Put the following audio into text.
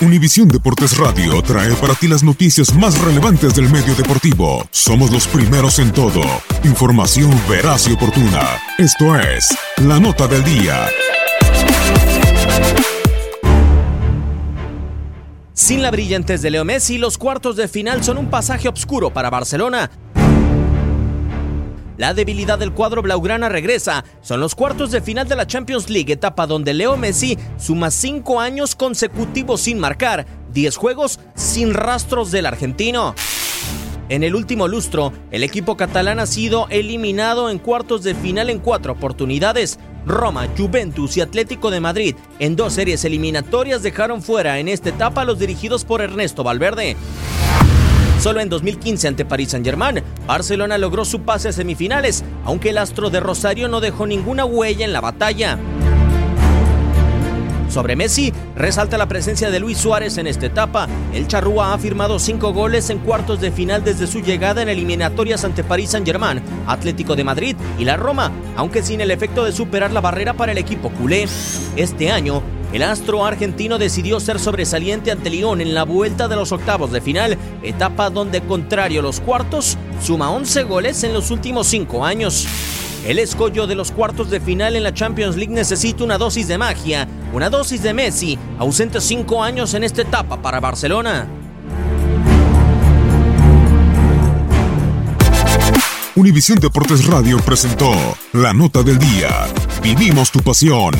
Univisión Deportes Radio trae para ti las noticias más relevantes del medio deportivo. Somos los primeros en todo. Información veraz y oportuna. Esto es La Nota del Día. Sin la brillantez de Leo Messi, los cuartos de final son un pasaje oscuro para Barcelona. La debilidad del cuadro blaugrana regresa. Son los cuartos de final de la Champions League, etapa donde Leo Messi suma cinco años consecutivos sin marcar, 10 juegos sin rastros del argentino. En el último lustro, el equipo catalán ha sido eliminado en cuartos de final en cuatro oportunidades. Roma, Juventus y Atlético de Madrid en dos series eliminatorias dejaron fuera en esta etapa a los dirigidos por Ernesto Valverde. Solo en 2015 ante Paris Saint-Germain, Barcelona logró su pase a semifinales, aunque el astro de Rosario no dejó ninguna huella en la batalla. Sobre Messi, resalta la presencia de Luis Suárez en esta etapa. El charrúa ha firmado cinco goles en cuartos de final desde su llegada en eliminatorias ante Paris Saint-Germain, Atlético de Madrid y la Roma, aunque sin el efecto de superar la barrera para el equipo culé. Este año, el astro argentino decidió ser sobresaliente ante Lyon en la vuelta de los octavos de final, etapa donde, contrario a los cuartos, suma 11 goles en los últimos 5 años. El escollo de los cuartos de final en la Champions League necesita una dosis de magia, una dosis de Messi, ausente 5 años en esta etapa para Barcelona. Univisión Deportes Radio presentó la nota del día. Vivimos tu pasión.